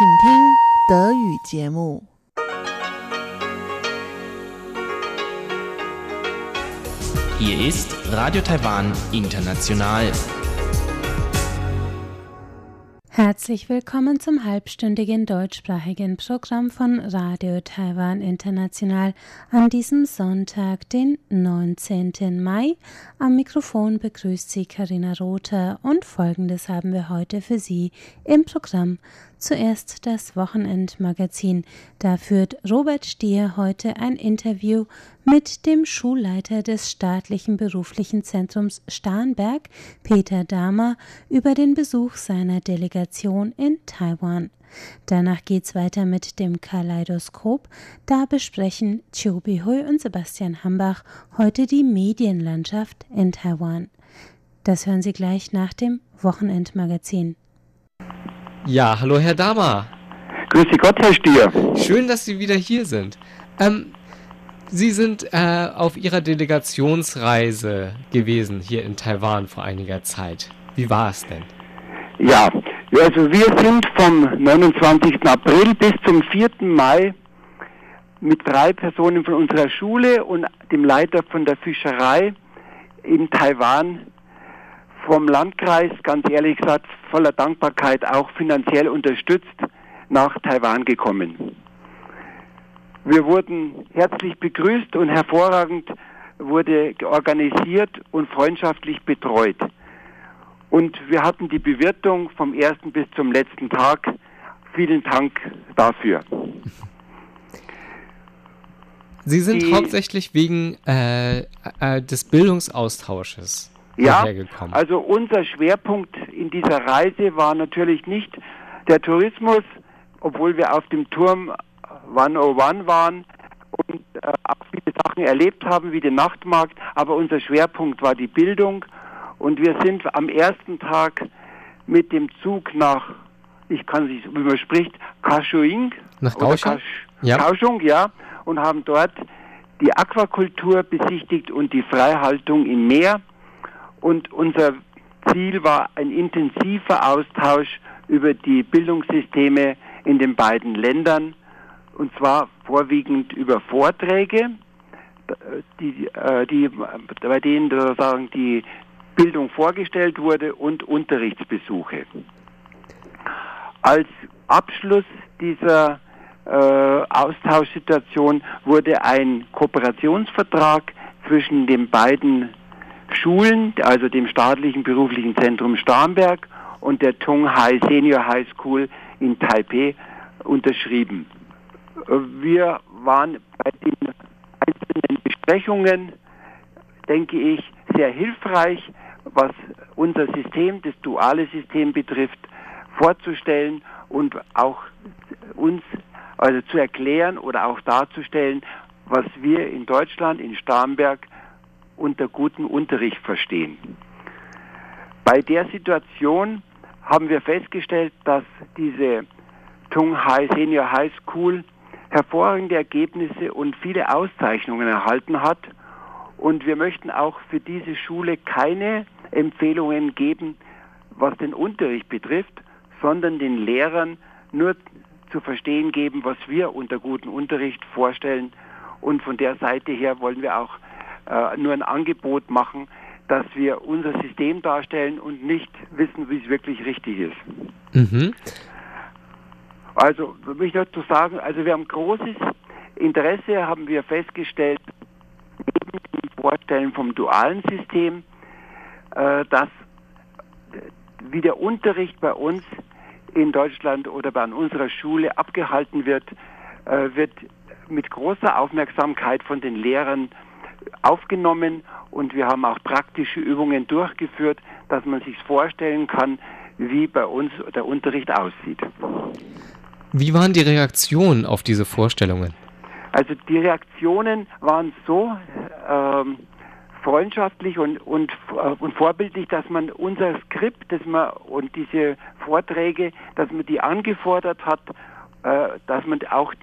请听德语节目。Hier ist Radio Taiwan International. Herzlich willkommen zum halbstündigen deutschsprachigen Programm von Radio Taiwan International an diesem Sonntag, den 19. Mai. Am Mikrofon begrüßt Sie Karina Rother und folgendes haben wir heute für Sie im Programm. Zuerst das Wochenendmagazin. Da führt Robert Stier heute ein Interview mit dem Schulleiter des staatlichen beruflichen Zentrums Starnberg, Peter Dahmer, über den Besuch seiner Delegation in Taiwan. Danach geht's weiter mit dem Kaleidoskop. Da besprechen Chobi Hui und Sebastian Hambach heute die Medienlandschaft in Taiwan. Das hören Sie gleich nach dem Wochenendmagazin. Ja, hallo Herr Dama. Grüße Gott, Herr Stier. Schön, dass Sie wieder hier sind. Ähm, Sie sind äh, auf Ihrer Delegationsreise gewesen hier in Taiwan vor einiger Zeit. Wie war es denn? Ja, also wir sind vom 29. April bis zum 4. Mai mit drei Personen von unserer Schule und dem Leiter von der Fischerei in Taiwan vom Landkreis, ganz ehrlich gesagt, voller Dankbarkeit auch finanziell unterstützt, nach Taiwan gekommen. Wir wurden herzlich begrüßt und hervorragend wurde organisiert und freundschaftlich betreut. Und wir hatten die Bewirtung vom ersten bis zum letzten Tag. Vielen Dank dafür. Sie sind die, hauptsächlich wegen äh, äh, des Bildungsaustausches ja, also unser Schwerpunkt in dieser Reise war natürlich nicht der Tourismus, obwohl wir auf dem Turm 101 waren und äh, auch viele Sachen erlebt haben, wie den Nachtmarkt, aber unser Schwerpunkt war die Bildung und wir sind am ersten Tag mit dem Zug nach, ich kann nicht, wie man spricht, Kaohsiung. Nach Kaohsiung? ja. Kaohsiung, ja, und haben dort die Aquakultur besichtigt und die Freihaltung im Meer und unser Ziel war ein intensiver Austausch über die Bildungssysteme in den beiden Ländern und zwar vorwiegend über Vorträge, die, äh, die, bei denen sozusagen die Bildung vorgestellt wurde und Unterrichtsbesuche. Als Abschluss dieser äh, Austauschsituation wurde ein Kooperationsvertrag zwischen den beiden Schulen, also dem staatlichen beruflichen Zentrum Starnberg und der Tung Hai Senior High School in Taipei unterschrieben. Wir waren bei den einzelnen Besprechungen, denke ich, sehr hilfreich, was unser System, das duale System betrifft, vorzustellen und auch uns also zu erklären oder auch darzustellen, was wir in Deutschland, in Starnberg unter gutem Unterricht verstehen. Bei der Situation haben wir festgestellt, dass diese Tung Hai Senior High School hervorragende Ergebnisse und viele Auszeichnungen erhalten hat. Und wir möchten auch für diese Schule keine Empfehlungen geben, was den Unterricht betrifft, sondern den Lehrern nur zu verstehen geben, was wir unter gutem Unterricht vorstellen. Und von der Seite her wollen wir auch äh, nur ein Angebot machen, dass wir unser System darstellen und nicht wissen, wie es wirklich richtig ist. Mhm. Also, will ich dazu sagen, also wir haben großes Interesse, haben wir festgestellt, neben dem Vorstellen vom dualen System, äh, dass wie der Unterricht bei uns in Deutschland oder bei unserer Schule abgehalten wird, äh, wird mit großer Aufmerksamkeit von den Lehrern aufgenommen und wir haben auch praktische Übungen durchgeführt, dass man sich vorstellen kann, wie bei uns der Unterricht aussieht. Wie waren die Reaktionen auf diese Vorstellungen? Also die Reaktionen waren so ähm, freundschaftlich und, und, äh, und vorbildlich, dass man unser Skript dass man, und diese Vorträge, dass man die angefordert hat, äh, dass man auch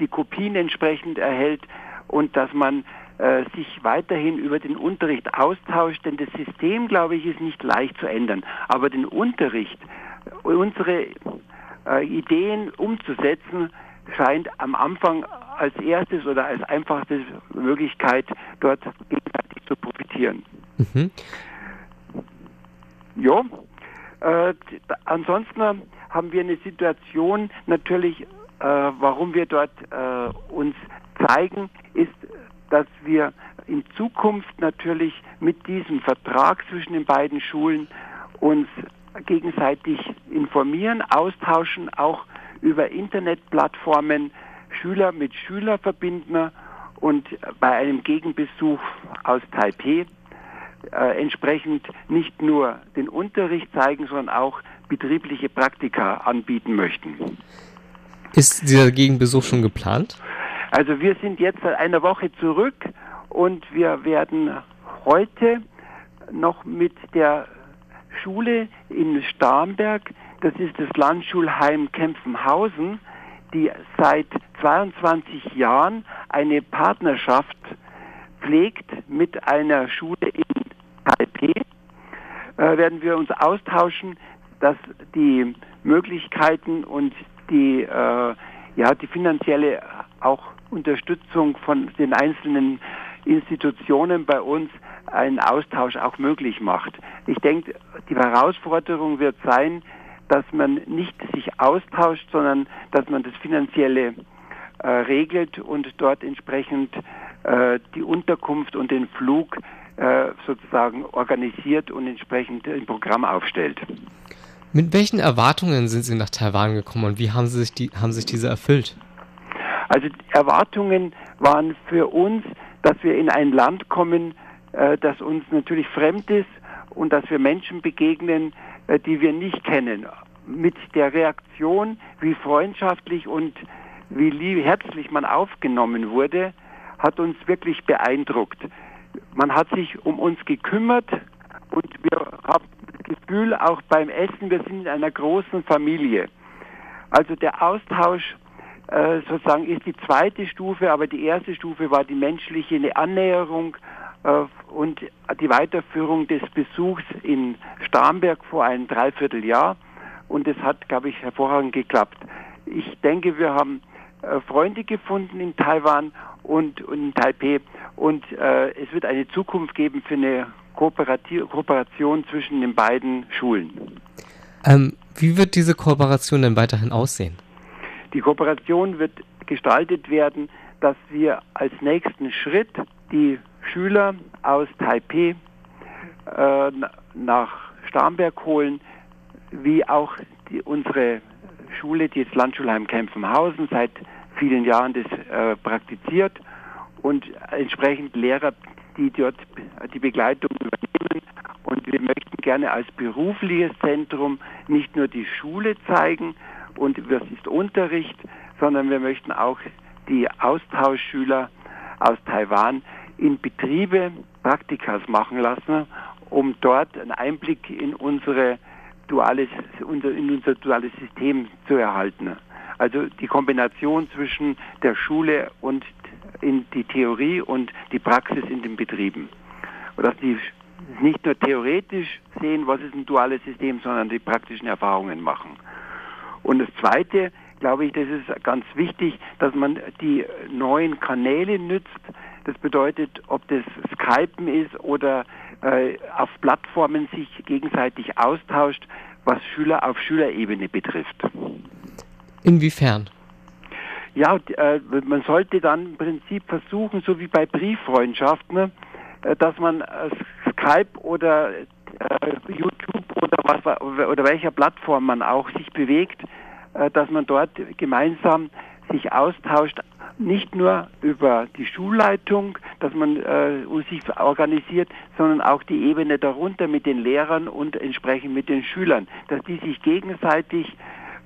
die Kopien entsprechend erhält und dass man äh, sich weiterhin über den Unterricht austauscht, denn das System, glaube ich, ist nicht leicht zu ändern. Aber den Unterricht, unsere äh, Ideen umzusetzen, scheint am Anfang als erstes oder als einfachste Möglichkeit, dort gegenseitig zu profitieren. Mhm. Ja, äh, ansonsten haben wir eine Situation natürlich, äh, warum wir dort äh, uns zeigen, ist, dass wir in Zukunft natürlich mit diesem Vertrag zwischen den beiden Schulen uns gegenseitig informieren, austauschen, auch über Internetplattformen Schüler mit Schüler verbinden und bei einem Gegenbesuch aus Taipei äh, entsprechend nicht nur den Unterricht zeigen, sondern auch betriebliche Praktika anbieten möchten. Ist dieser Gegenbesuch schon geplant? Also wir sind jetzt seit einer Woche zurück und wir werden heute noch mit der Schule in Starnberg, das ist das Landschulheim Kempfenhausen, die seit 22 Jahren eine Partnerschaft pflegt mit einer Schule in Taipei, äh, werden wir uns austauschen, dass die Möglichkeiten und die, äh, ja, die finanzielle auch Unterstützung von den einzelnen Institutionen bei uns einen Austausch auch möglich macht. Ich denke, die Herausforderung wird sein, dass man nicht sich austauscht, sondern dass man das finanzielle äh, regelt und dort entsprechend äh, die Unterkunft und den Flug äh, sozusagen organisiert und entsprechend ein Programm aufstellt. Mit welchen Erwartungen sind Sie nach Taiwan gekommen und wie haben, Sie sich die, haben sich diese erfüllt? Also Erwartungen waren für uns, dass wir in ein Land kommen, äh, das uns natürlich fremd ist und dass wir Menschen begegnen, äh, die wir nicht kennen. Mit der Reaktion, wie freundschaftlich und wie lieb, herzlich man aufgenommen wurde, hat uns wirklich beeindruckt. Man hat sich um uns gekümmert und wir haben das Gefühl, auch beim Essen, wir sind in einer großen Familie. Also der Austausch äh, sozusagen ist die zweite Stufe, aber die erste Stufe war die menschliche Annäherung äh, und die Weiterführung des Besuchs in Starnberg vor einem Dreivierteljahr. Und es hat, glaube ich, hervorragend geklappt. Ich denke, wir haben äh, Freunde gefunden in Taiwan und, und in Taipei und äh, es wird eine Zukunft geben für eine Kooperation zwischen den beiden Schulen. Ähm, wie wird diese Kooperation denn weiterhin aussehen? Die Kooperation wird gestaltet werden, dass wir als nächsten Schritt die Schüler aus Taipei äh, nach Starnberg holen, wie auch die, unsere Schule, die jetzt Landschulheim Kempfenhausen seit vielen Jahren das äh, praktiziert und entsprechend Lehrer, die dort die Begleitung übernehmen. Und wir möchten gerne als berufliches Zentrum nicht nur die Schule zeigen und das ist Unterricht, sondern wir möchten auch die Austauschschüler aus Taiwan in Betriebe Praktikas machen lassen, um dort einen Einblick in unsere duales, in unser duales System zu erhalten. Also die Kombination zwischen der Schule und in die Theorie und die Praxis in den Betrieben. Dass die nicht nur theoretisch sehen, was ist ein duales System, sondern die praktischen Erfahrungen machen. Und das Zweite, glaube ich, das ist ganz wichtig, dass man die neuen Kanäle nützt. Das bedeutet, ob das Skypen ist oder äh, auf Plattformen sich gegenseitig austauscht, was Schüler auf Schülerebene betrifft. Inwiefern? Ja, äh, man sollte dann im Prinzip versuchen, so wie bei Brieffreundschaften, dass man äh, Skype oder äh, YouTube oder was oder welcher Plattform man auch sich bewegt, äh, dass man dort gemeinsam sich austauscht, nicht nur über die Schulleitung, dass man äh, sich organisiert, sondern auch die Ebene darunter mit den Lehrern und entsprechend mit den Schülern, dass die sich gegenseitig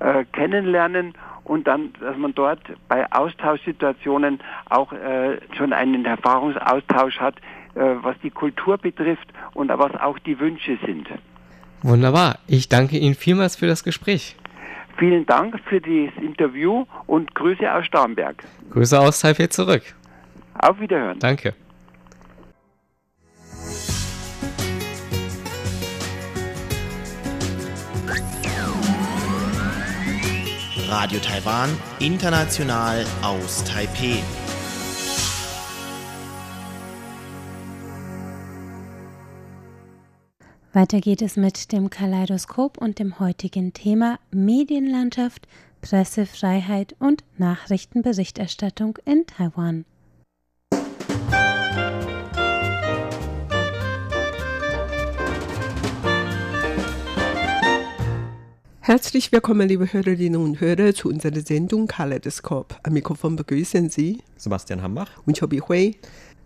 äh, kennenlernen und dann, dass man dort bei Austauschsituationen auch äh, schon einen Erfahrungsaustausch hat, äh, was die Kultur betrifft und was auch die Wünsche sind. Wunderbar. Ich danke Ihnen vielmals für das Gespräch. Vielen Dank für das Interview und Grüße aus Starnberg. Grüße aus Taipei zurück. Auf Wiederhören. Danke. Radio Taiwan, international aus Taipeh. Weiter geht es mit dem Kaleidoskop und dem heutigen Thema Medienlandschaft, Pressefreiheit und Nachrichtenberichterstattung in Taiwan. Herzlich willkommen, liebe Hörerinnen und Hörer, zu unserer Sendung Kaleidoskop. Am Mikrofon begrüßen Sie Sebastian Hambach und Chobi Hui.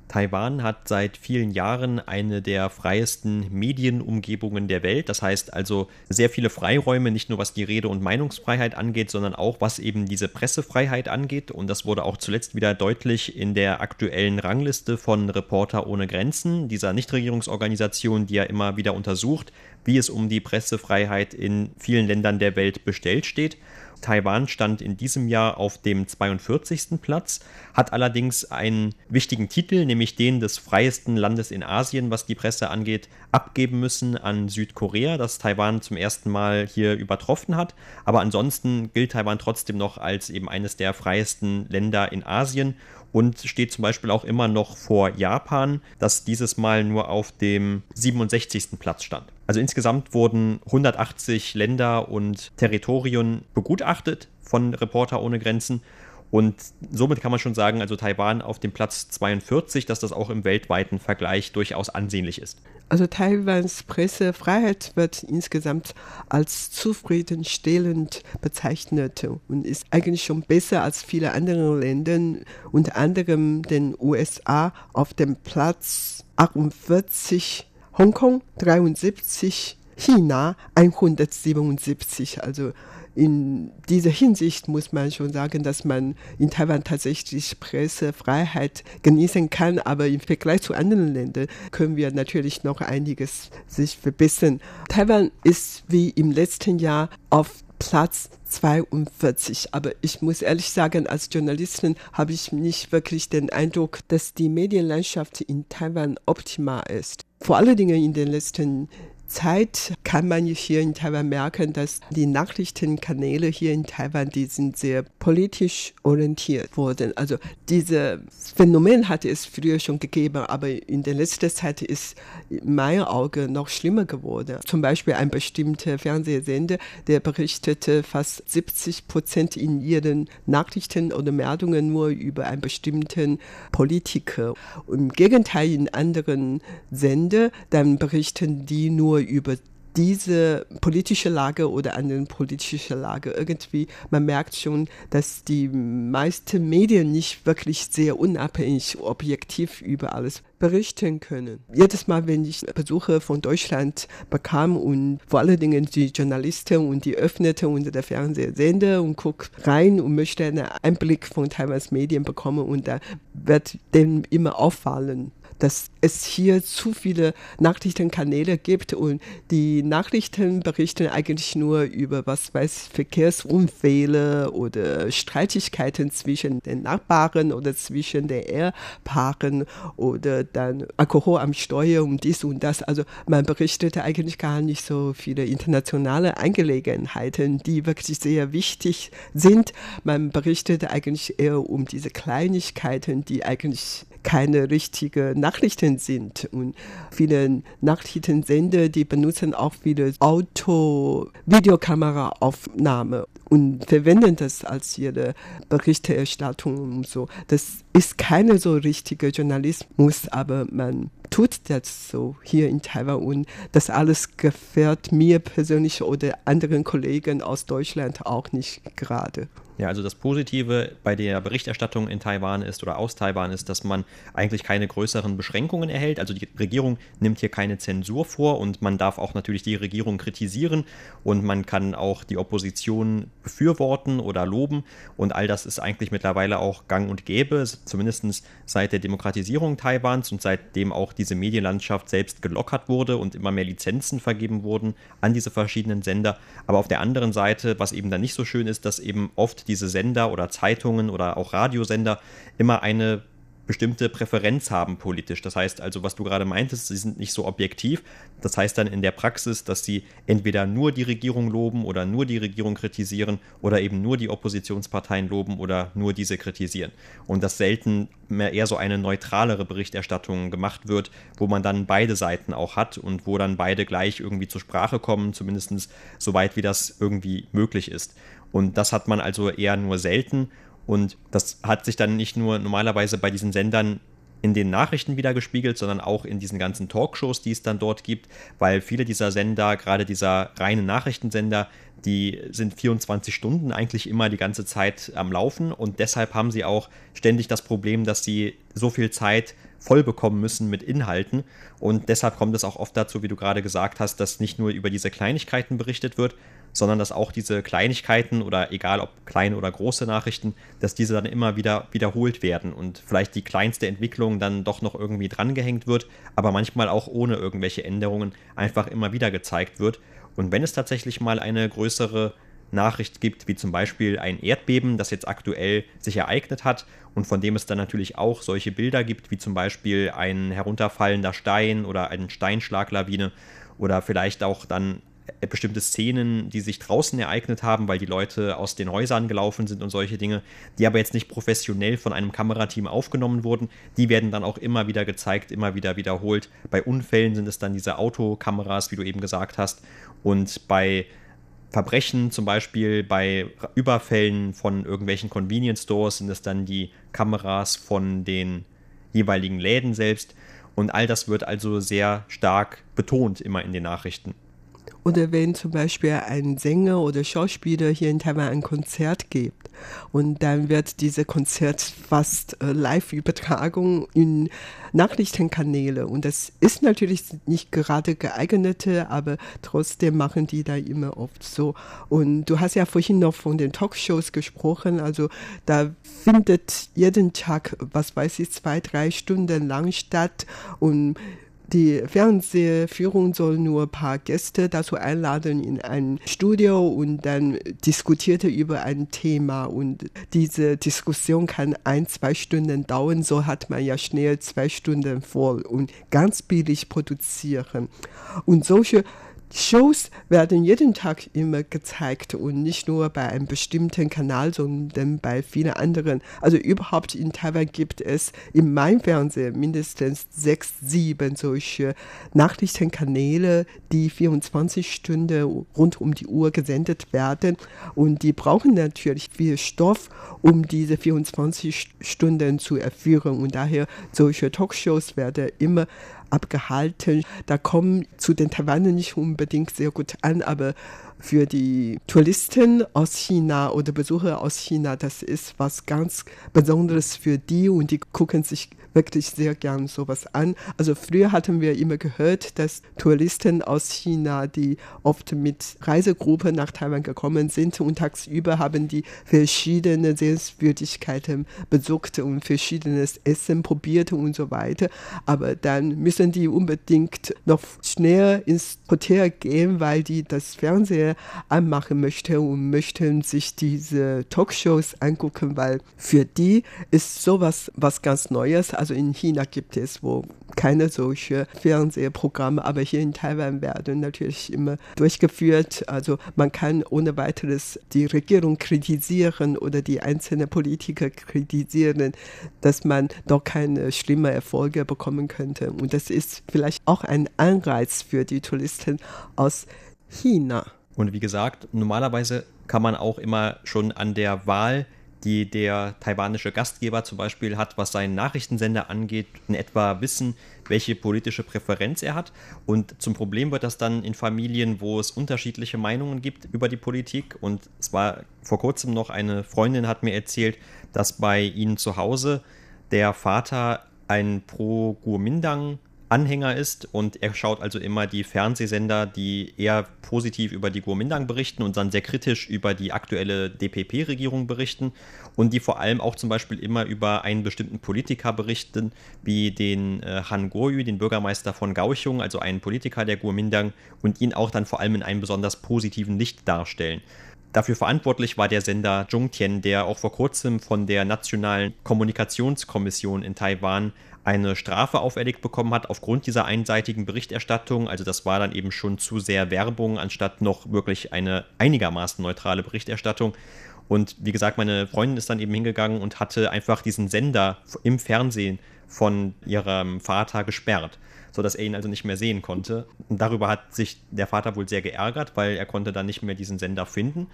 Taiwan hat seit vielen Jahren eine der freiesten Medienumgebungen der Welt. Das heißt also sehr viele Freiräume, nicht nur was die Rede- und Meinungsfreiheit angeht, sondern auch was eben diese Pressefreiheit angeht. Und das wurde auch zuletzt wieder deutlich in der aktuellen Rangliste von Reporter ohne Grenzen, dieser Nichtregierungsorganisation, die ja immer wieder untersucht, wie es um die Pressefreiheit in vielen Ländern der Welt bestellt steht. Taiwan stand in diesem Jahr auf dem 42. Platz, hat allerdings einen wichtigen Titel, nämlich den des freiesten Landes in Asien, was die Presse angeht, abgeben müssen an Südkorea, das Taiwan zum ersten Mal hier übertroffen hat. Aber ansonsten gilt Taiwan trotzdem noch als eben eines der freiesten Länder in Asien und steht zum Beispiel auch immer noch vor Japan, das dieses Mal nur auf dem 67. Platz stand. Also insgesamt wurden 180 Länder und Territorien begutachtet von Reporter ohne Grenzen und somit kann man schon sagen, also Taiwan auf dem Platz 42, dass das auch im weltweiten Vergleich durchaus ansehnlich ist. Also Taiwans Pressefreiheit wird insgesamt als zufriedenstellend bezeichnet und ist eigentlich schon besser als viele andere Länder, unter anderem den USA auf dem Platz 48, Hongkong 73, China 177. Also in dieser Hinsicht muss man schon sagen, dass man in Taiwan tatsächlich Pressefreiheit genießen kann, aber im Vergleich zu anderen Ländern können wir natürlich noch einiges sich verbessern. Taiwan ist wie im letzten Jahr auf Platz 42. Aber ich muss ehrlich sagen, als Journalistin habe ich nicht wirklich den Eindruck, dass die Medienlandschaft in Taiwan optimal ist. Vor allen Dingen in den letzten Zeit kann man hier in Taiwan merken, dass die Nachrichtenkanäle hier in Taiwan, die sind sehr politisch orientiert worden. Also dieses Phänomen hatte es früher schon gegeben, aber in der letzten Zeit ist in meinen Augen noch schlimmer geworden. Zum Beispiel ein bestimmter Fernsehsender, der berichtete fast 70 Prozent in ihren Nachrichten oder Meldungen nur über einen bestimmten Politiker. Im Gegenteil, in anderen Sender, dann berichten die nur nur über diese politische Lage oder andere politische Lage. Irgendwie, man merkt schon, dass die meisten Medien nicht wirklich sehr unabhängig, objektiv über alles berichten können. Jedes Mal, wenn ich Besuche von Deutschland bekam und vor allen Dingen die Journalisten und die öffnete unter der Fernsehsender und guckt rein und möchte einen Einblick von Taiwans Medien bekommen und da wird dem immer auffallen, dass es hier zu viele Nachrichtenkanäle gibt und die Nachrichten berichten eigentlich nur über, was weiß, Verkehrsunfälle oder Streitigkeiten zwischen den Nachbarn oder zwischen den Ehepaaren oder dann Alkohol am Steuer und dies und das. Also man berichtete eigentlich gar nicht so viele internationale Angelegenheiten, die wirklich sehr wichtig sind. Man berichtete eigentlich eher um diese Kleinigkeiten, die eigentlich keine richtige Nachrichten sind. Und viele Nachrichtensender, die benutzen auch viele Auto-Videokameraaufnahme und verwenden das als ihre Berichterstattung und so. Das ist keine so richtige Journalismus, aber man tut das so hier in Taiwan und das alles gefällt mir persönlich oder anderen Kollegen aus Deutschland auch nicht gerade. Ja, also das Positive bei der Berichterstattung in Taiwan ist oder aus Taiwan ist, dass man eigentlich keine größeren Beschränkungen erhält. Also die Regierung nimmt hier keine Zensur vor und man darf auch natürlich die Regierung kritisieren und man kann auch die Opposition befürworten oder loben und all das ist eigentlich mittlerweile auch gang und gäbe, zumindest seit der Demokratisierung Taiwans und seitdem auch diese Medienlandschaft selbst gelockert wurde und immer mehr Lizenzen vergeben wurden an diese verschiedenen Sender. Aber auf der anderen Seite, was eben dann nicht so schön ist, dass eben oft diese Sender oder Zeitungen oder auch Radiosender immer eine bestimmte Präferenz haben politisch. Das heißt also, was du gerade meintest, sie sind nicht so objektiv. Das heißt dann in der Praxis, dass sie entweder nur die Regierung loben oder nur die Regierung kritisieren oder eben nur die Oppositionsparteien loben oder nur diese kritisieren. Und dass selten mehr eher so eine neutralere Berichterstattung gemacht wird, wo man dann beide Seiten auch hat und wo dann beide gleich irgendwie zur Sprache kommen, zumindest soweit wie das irgendwie möglich ist. Und das hat man also eher nur selten und das hat sich dann nicht nur normalerweise bei diesen Sendern in den Nachrichten wieder gespiegelt, sondern auch in diesen ganzen Talkshows, die es dann dort gibt, weil viele dieser Sender, gerade dieser reinen Nachrichtensender, die sind 24 Stunden eigentlich immer die ganze Zeit am Laufen. Und deshalb haben sie auch ständig das Problem, dass sie so viel Zeit voll bekommen müssen mit Inhalten. Und deshalb kommt es auch oft dazu, wie du gerade gesagt hast, dass nicht nur über diese Kleinigkeiten berichtet wird, sondern dass auch diese Kleinigkeiten oder egal ob kleine oder große Nachrichten, dass diese dann immer wieder wiederholt werden und vielleicht die kleinste Entwicklung dann doch noch irgendwie drangehängt wird, aber manchmal auch ohne irgendwelche Änderungen einfach immer wieder gezeigt wird. Und wenn es tatsächlich mal eine größere Nachricht gibt, wie zum Beispiel ein Erdbeben, das jetzt aktuell sich ereignet hat und von dem es dann natürlich auch solche Bilder gibt, wie zum Beispiel ein herunterfallender Stein oder eine Steinschlaglawine oder vielleicht auch dann bestimmte Szenen, die sich draußen ereignet haben, weil die Leute aus den Häusern gelaufen sind und solche Dinge, die aber jetzt nicht professionell von einem Kamerateam aufgenommen wurden, die werden dann auch immer wieder gezeigt, immer wieder wiederholt. Bei Unfällen sind es dann diese Autokameras, wie du eben gesagt hast, und bei Verbrechen, zum Beispiel bei Überfällen von irgendwelchen Convenience Stores, sind es dann die Kameras von den jeweiligen Läden selbst. Und all das wird also sehr stark betont immer in den Nachrichten. Oder wenn zum Beispiel ein Sänger oder Schauspieler hier in Taiwan ein Konzert gibt und dann wird dieses Konzert fast äh, Live-Übertragung in Nachrichtenkanäle. Und das ist natürlich nicht gerade geeignete, aber trotzdem machen die da immer oft so. Und du hast ja vorhin noch von den Talkshows gesprochen, also da findet jeden Tag, was weiß ich, zwei, drei Stunden lang statt. Und die Fernsehführung soll nur ein paar Gäste dazu einladen in ein Studio und dann diskutierte über ein Thema und diese Diskussion kann ein, zwei Stunden dauern, so hat man ja schnell zwei Stunden voll und ganz billig produzieren. Und solche Shows werden jeden Tag immer gezeigt und nicht nur bei einem bestimmten Kanal, sondern bei vielen anderen. Also überhaupt in Taiwan gibt es im Main-Fernsehen mindestens sechs, sieben solche Nachrichtenkanäle, die 24 Stunden rund um die Uhr gesendet werden. Und die brauchen natürlich viel Stoff, um diese 24 Stunden zu erführen. Und daher solche Talkshows werden immer abgehalten. Da kommen zu den Taiwanern nicht unbedingt sehr gut an, aber für die Touristen aus China oder Besucher aus China, das ist was ganz Besonderes für die und die gucken sich wirklich sehr gern sowas an. Also früher hatten wir immer gehört, dass Touristen aus China, die oft mit Reisegruppen nach Taiwan gekommen sind und tagsüber haben die verschiedene Sehenswürdigkeiten besucht und verschiedenes Essen probiert und so weiter. Aber dann müssen die unbedingt noch schnell ins Hotel gehen, weil die das Fernsehen anmachen möchten und möchten sich diese Talkshows angucken, weil für die ist sowas was ganz Neues. Also in China gibt es wo keine solche Fernsehprogramme, aber hier in Taiwan werden natürlich immer durchgeführt. Also man kann ohne weiteres die Regierung kritisieren oder die einzelnen Politiker kritisieren, dass man doch keine schlimmen Erfolge bekommen könnte. Und das ist vielleicht auch ein Anreiz für die Touristen aus China. Und wie gesagt, normalerweise kann man auch immer schon an der Wahl die der taiwanische Gastgeber zum Beispiel hat, was seinen Nachrichtensender angeht, in etwa wissen, welche politische Präferenz er hat. Und zum Problem wird das dann in Familien, wo es unterschiedliche Meinungen gibt über die Politik. Und es war vor kurzem noch eine Freundin hat mir erzählt, dass bei ihnen zu Hause der Vater ein Pro-Guomindang Anhänger ist und er schaut also immer die Fernsehsender, die eher positiv über die Kuomintang berichten und dann sehr kritisch über die aktuelle DPP-Regierung berichten und die vor allem auch zum Beispiel immer über einen bestimmten Politiker berichten, wie den äh, Han Guoyu, den Bürgermeister von Kaohsiung, also einen Politiker der Kuomintang und ihn auch dann vor allem in einem besonders positiven Licht darstellen. Dafür verantwortlich war der Sender Zhongtian, der auch vor kurzem von der Nationalen Kommunikationskommission in Taiwan eine Strafe auferlegt bekommen hat aufgrund dieser einseitigen Berichterstattung. Also das war dann eben schon zu sehr Werbung, anstatt noch wirklich eine einigermaßen neutrale Berichterstattung. Und wie gesagt, meine Freundin ist dann eben hingegangen und hatte einfach diesen Sender im Fernsehen von ihrem Vater gesperrt, sodass er ihn also nicht mehr sehen konnte. Und darüber hat sich der Vater wohl sehr geärgert, weil er konnte dann nicht mehr diesen Sender finden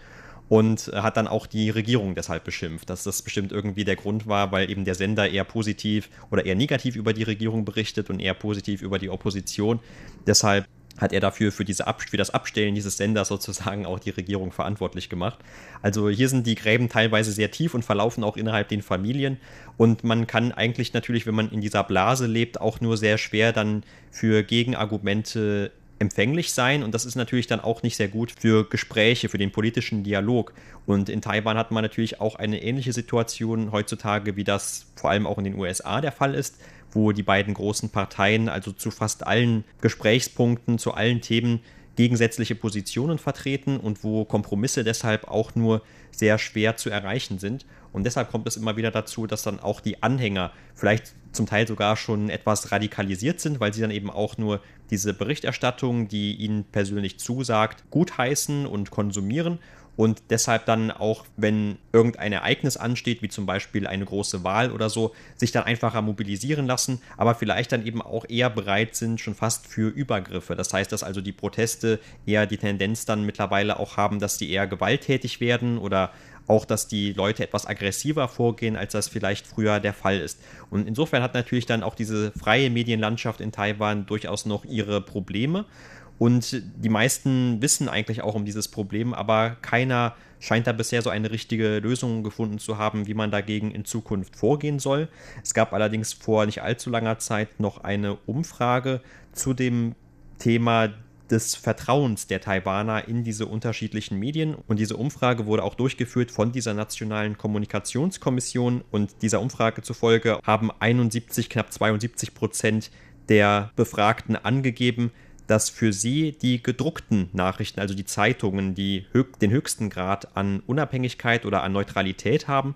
und hat dann auch die Regierung deshalb beschimpft, dass das bestimmt irgendwie der Grund war, weil eben der Sender eher positiv oder eher negativ über die Regierung berichtet und eher positiv über die Opposition. Deshalb hat er dafür für, diese Ab für das Abstellen dieses Senders sozusagen auch die Regierung verantwortlich gemacht. Also hier sind die Gräben teilweise sehr tief und verlaufen auch innerhalb den Familien. Und man kann eigentlich natürlich, wenn man in dieser Blase lebt, auch nur sehr schwer dann für Gegenargumente empfänglich sein und das ist natürlich dann auch nicht sehr gut für Gespräche, für den politischen Dialog. Und in Taiwan hat man natürlich auch eine ähnliche Situation heutzutage, wie das vor allem auch in den USA der Fall ist, wo die beiden großen Parteien also zu fast allen Gesprächspunkten, zu allen Themen gegensätzliche Positionen vertreten und wo Kompromisse deshalb auch nur sehr schwer zu erreichen sind. Und deshalb kommt es immer wieder dazu, dass dann auch die Anhänger vielleicht zum Teil sogar schon etwas radikalisiert sind, weil sie dann eben auch nur diese Berichterstattung, die ihnen persönlich zusagt, gutheißen und konsumieren und deshalb dann auch, wenn irgendein Ereignis ansteht, wie zum Beispiel eine große Wahl oder so, sich dann einfacher mobilisieren lassen, aber vielleicht dann eben auch eher bereit sind, schon fast für Übergriffe. Das heißt, dass also die Proteste eher die Tendenz dann mittlerweile auch haben, dass sie eher gewalttätig werden oder auch, dass die Leute etwas aggressiver vorgehen, als das vielleicht früher der Fall ist. Und insofern hat natürlich dann auch diese freie Medienlandschaft in Taiwan durchaus noch ihre Probleme. Und die meisten wissen eigentlich auch um dieses Problem, aber keiner scheint da bisher so eine richtige Lösung gefunden zu haben, wie man dagegen in Zukunft vorgehen soll. Es gab allerdings vor nicht allzu langer Zeit noch eine Umfrage zu dem Thema des Vertrauens der Taiwaner in diese unterschiedlichen Medien. Und diese Umfrage wurde auch durchgeführt von dieser Nationalen Kommunikationskommission. Und dieser Umfrage zufolge haben 71, knapp 72 Prozent der Befragten angegeben, dass für sie die gedruckten Nachrichten, also die Zeitungen, die den höchsten Grad an Unabhängigkeit oder an Neutralität haben.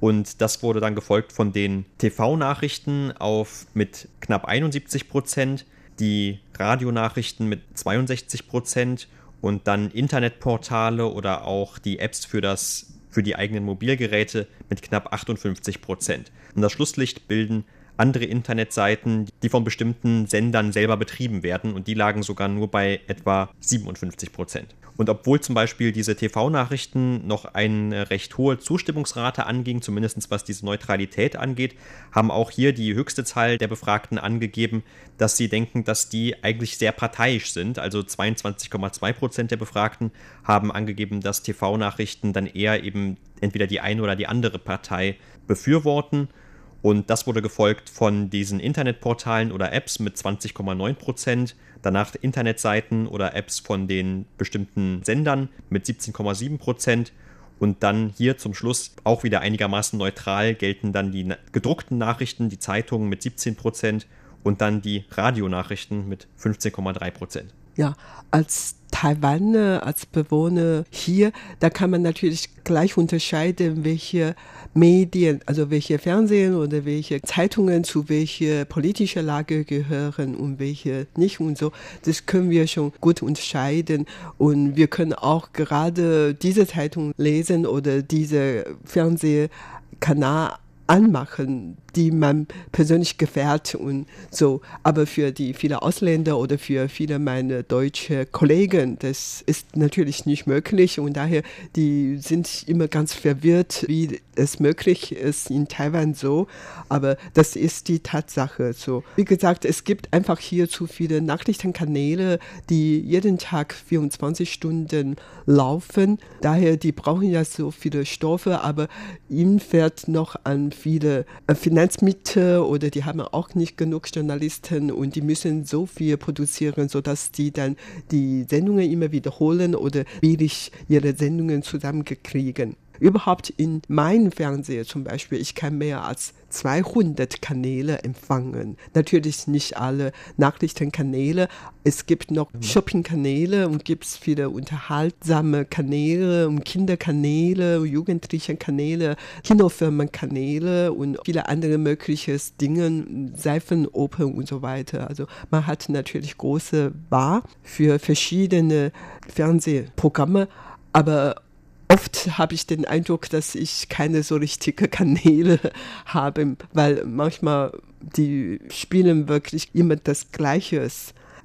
Und das wurde dann gefolgt von den TV-Nachrichten auf mit knapp 71 Prozent, die Radionachrichten mit 62 Prozent und dann Internetportale oder auch die Apps für das für die eigenen Mobilgeräte mit knapp 58 Prozent. Und das Schlusslicht bilden andere Internetseiten, die von bestimmten Sendern selber betrieben werden und die lagen sogar nur bei etwa 57 Prozent. Und obwohl zum Beispiel diese TV-Nachrichten noch eine recht hohe Zustimmungsrate anging, zumindest was diese Neutralität angeht, haben auch hier die höchste Zahl der Befragten angegeben, dass sie denken, dass die eigentlich sehr parteiisch sind. Also 22,2 Prozent der Befragten haben angegeben, dass TV-Nachrichten dann eher eben entweder die eine oder die andere Partei befürworten. Und das wurde gefolgt von diesen Internetportalen oder Apps mit 20,9 Prozent. Danach Internetseiten oder Apps von den bestimmten Sendern mit 17,7 Prozent. Und dann hier zum Schluss auch wieder einigermaßen neutral gelten dann die gedruckten Nachrichten, die Zeitungen mit 17 Prozent und dann die Radionachrichten mit 15,3 Prozent. Ja, als Taiwaner, als Bewohner hier, da kann man natürlich gleich unterscheiden, welche Medien, also welche Fernsehen oder welche Zeitungen zu welcher politischer Lage gehören und welche nicht und so. Das können wir schon gut unterscheiden und wir können auch gerade diese Zeitung lesen oder diese Fernsehkanal anmachen, die man persönlich gefährt und so. Aber für die viele Ausländer oder für viele meiner deutschen Kollegen, das ist natürlich nicht möglich und daher die sind immer ganz verwirrt, wie es möglich ist in Taiwan so. Aber das ist die Tatsache so. Wie gesagt, es gibt einfach hier zu viele Nachrichtenkanäle, die jeden Tag 24 Stunden laufen. Daher, die brauchen ja so viele Stoffe, aber ihnen fährt noch an viele Finanz Finanzmittel oder die haben auch nicht genug Journalisten und die müssen so viel produzieren, sodass die dann die Sendungen immer wiederholen oder billig ihre Sendungen zusammengekriegen. Überhaupt in meinem Fernseher zum Beispiel, ich kann mehr als 200 Kanäle empfangen. Natürlich nicht alle Nachrichtenkanäle. Es gibt noch. Shoppingkanäle und gibt es viele unterhaltsame Kanäle und Kinderkanäle, jugendliche Kanäle, Kinofilmenkanäle und viele andere mögliche Dinge, Seifenoper und so weiter. Also man hat natürlich große Wahl für verschiedene Fernsehprogramme, aber oft habe ich den Eindruck, dass ich keine so richtige Kanäle habe, weil manchmal die spielen wirklich immer das Gleiche.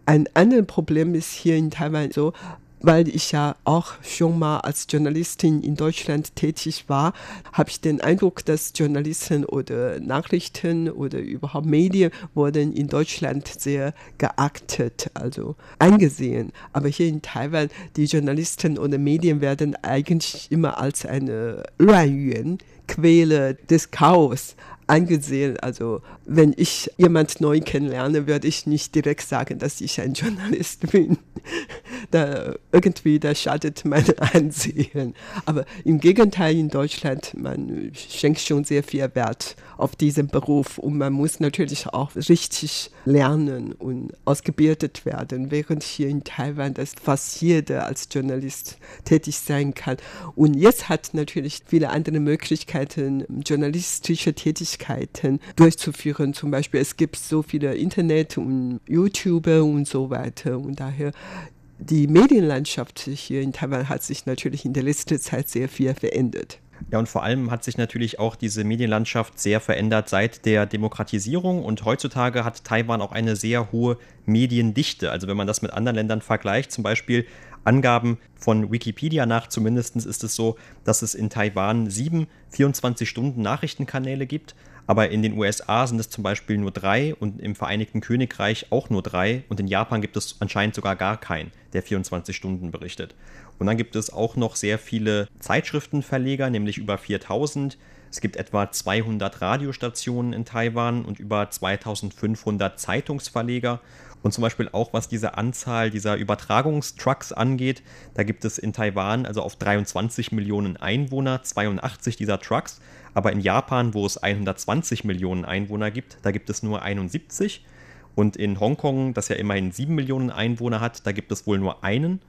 Ein anderes Problem ist hier in Taiwan so, weil ich ja auch schon mal als Journalistin in Deutschland tätig war, habe ich den Eindruck, dass Journalisten oder Nachrichten oder überhaupt Medien wurden in Deutschland sehr geachtet, also angesehen. Aber hier in Taiwan, die Journalisten oder Medien werden eigentlich immer als eine Luanyuan, Quelle des Chaos angesehen. Also wenn ich jemand neu kennenlerne, würde ich nicht direkt sagen, dass ich ein Journalist bin. da irgendwie, da schadet mein Ansehen. Aber im Gegenteil in Deutschland, man schenkt schon sehr viel Wert auf diesen Beruf und man muss natürlich auch richtig lernen und ausgebildet werden, während hier in Taiwan das fast jeder als Journalist tätig sein kann. Und jetzt hat natürlich viele andere Möglichkeiten, journalistische Tätigkeiten durchzuführen. Zum Beispiel, es gibt so viele Internet und YouTuber und so weiter. Und daher die Medienlandschaft hier in Taiwan hat sich natürlich in der letzten Zeit sehr viel verändert. Ja, und vor allem hat sich natürlich auch diese Medienlandschaft sehr verändert seit der Demokratisierung und heutzutage hat Taiwan auch eine sehr hohe Mediendichte. Also wenn man das mit anderen Ländern vergleicht, zum Beispiel Angaben von Wikipedia nach zumindest ist es so, dass es in Taiwan sieben 24-Stunden-Nachrichtenkanäle gibt aber in den USA sind es zum Beispiel nur drei und im Vereinigten Königreich auch nur drei und in Japan gibt es anscheinend sogar gar keinen, der 24 Stunden berichtet. Und dann gibt es auch noch sehr viele Zeitschriftenverleger, nämlich über 4000. Es gibt etwa 200 Radiostationen in Taiwan und über 2500 Zeitungsverleger. Und zum Beispiel auch was diese Anzahl dieser Übertragungstrucks angeht, da gibt es in Taiwan also auf 23 Millionen Einwohner 82 dieser Trucks. Aber in Japan, wo es 120 Millionen Einwohner gibt, da gibt es nur 71. Und in Hongkong, das ja immerhin 7 Millionen Einwohner hat, da gibt es wohl nur einen.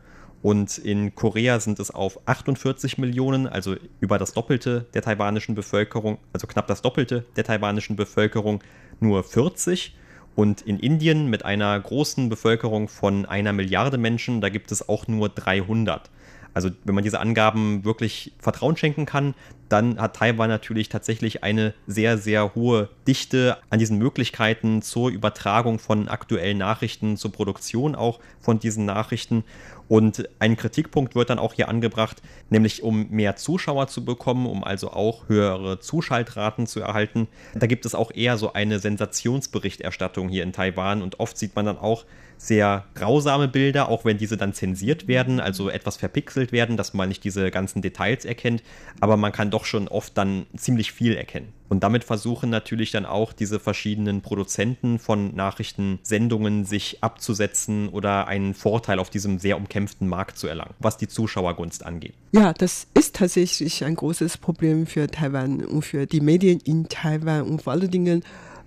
Und in Korea sind es auf 48 Millionen, also über das Doppelte der taiwanischen Bevölkerung, also knapp das Doppelte der taiwanischen Bevölkerung, nur 40. Und in Indien mit einer großen Bevölkerung von einer Milliarde Menschen, da gibt es auch nur 300. Also wenn man diese Angaben wirklich Vertrauen schenken kann, dann hat Taiwan natürlich tatsächlich eine sehr, sehr hohe Dichte an diesen Möglichkeiten zur Übertragung von aktuellen Nachrichten, zur Produktion auch von diesen Nachrichten. Und ein Kritikpunkt wird dann auch hier angebracht, nämlich um mehr Zuschauer zu bekommen, um also auch höhere Zuschaltraten zu erhalten. Da gibt es auch eher so eine Sensationsberichterstattung hier in Taiwan und oft sieht man dann auch sehr grausame Bilder, auch wenn diese dann zensiert werden, also etwas verpixelt werden, dass man nicht diese ganzen Details erkennt, aber man kann doch schon oft dann ziemlich viel erkennen. Und damit versuchen natürlich dann auch diese verschiedenen Produzenten von Nachrichtensendungen sich abzusetzen oder einen Vorteil auf diesem sehr umkämpften Markt zu erlangen, was die Zuschauergunst angeht. Ja, das ist tatsächlich ein großes Problem für Taiwan und für die Medien in Taiwan und vor allen Dingen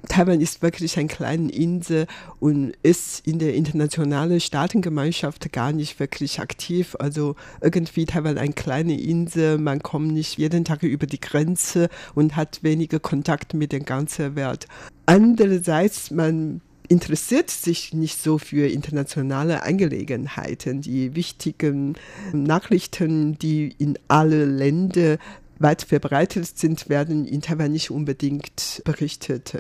Taiwan ist wirklich eine kleine Insel und ist in der internationalen Staatengemeinschaft gar nicht wirklich aktiv. Also irgendwie Taiwan eine kleine Insel, man kommt nicht jeden Tag über die Grenze und hat weniger Kontakt mit der ganzen Welt. Andererseits, man interessiert sich nicht so für internationale Angelegenheiten. Die wichtigen Nachrichten, die in alle Länder weit verbreitet sind, werden in Taiwan nicht unbedingt berichtet.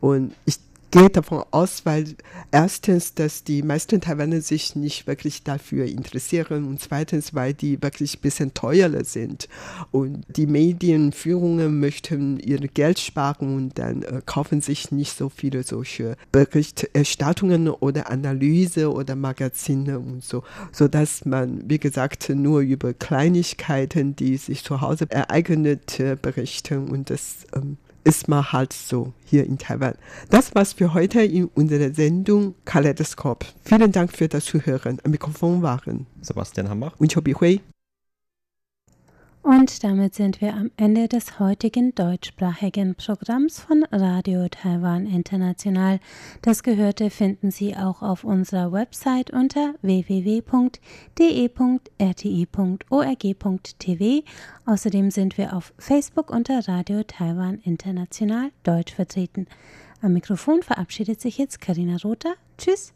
Und ich geht davon aus, weil erstens, dass die meisten Taiwaner sich nicht wirklich dafür interessieren und zweitens, weil die wirklich ein bisschen teurer sind. Und die Medienführungen möchten ihr Geld sparen und dann äh, kaufen sich nicht so viele solche Berichterstattungen oder Analyse oder Magazine und so, sodass man, wie gesagt, nur über Kleinigkeiten, die sich zu Hause ereignet, äh, berichten und das ähm, ist man halt so hier in Taiwan. Das war's für heute in unserer Sendung Kaleidoskop. Vielen Dank für das Zuhören. Am Mikrofon waren Sebastian Hambach und Chobi Hui. Und damit sind wir am Ende des heutigen deutschsprachigen Programms von Radio Taiwan International. Das Gehörte finden Sie auch auf unserer Website unter www.de.rti.org.tv. Außerdem sind wir auf Facebook unter Radio Taiwan International Deutsch vertreten. Am Mikrofon verabschiedet sich jetzt Karina Rother. Tschüss.